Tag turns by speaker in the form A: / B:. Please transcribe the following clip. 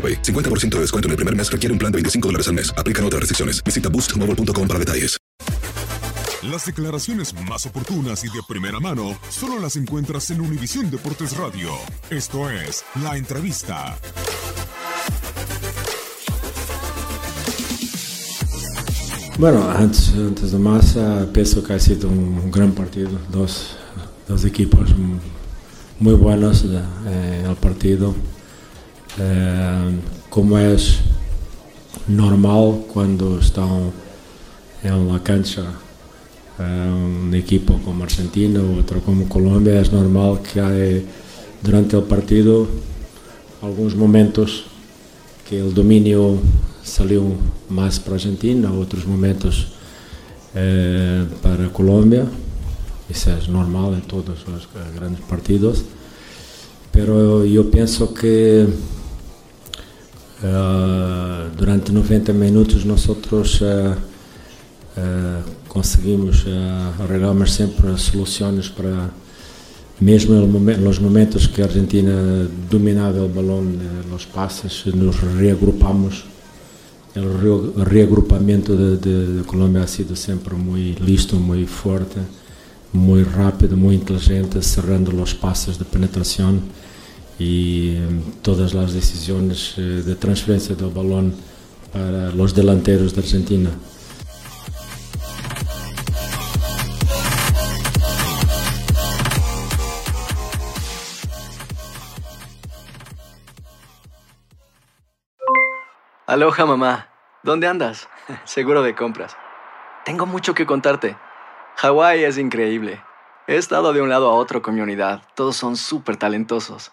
A: AroPay. 50% de descuento en el primer mes requiere un plan de 25 dólares al mes. Aplican otras restricciones. Visita boostmobile.com para detalles.
B: Las declaraciones más oportunas y de primera mano solo las encuentras en Univisión Deportes Radio. Esto es La Entrevista.
C: Bueno, antes, antes de más, eh, pienso que ha sido un gran partido. Dos, dos equipos muy buenos eh, en el partido. Eh, como es normal cuando están en la cancha eh, un equipo como Argentina o otro como Colombia, es normal que hay durante el partido algunos momentos que el dominio salió más para Argentina, otros momentos eh, para Colombia. Eso es normal en todos los grandes partidos. Pero yo pienso que Uh, durante 90 minutos nosotros uh, uh, conseguimos arreglar sempre soluções para mesmo nos momentos que a Argentina dominava o balão nos passes nos reagrupamos. O reagrupamento de Colômbia ha sido sempre muito listo muito forte muito rápido muito inteligente cerrando os passes de penetração y todas las decisiones eh, de transferencia del balón para los delanteros de Argentina.
D: Aloha mamá, ¿dónde andas? Seguro de compras. Tengo mucho que contarte. Hawái es increíble. He estado de un lado a otro con mi unidad. Todos son súper talentosos.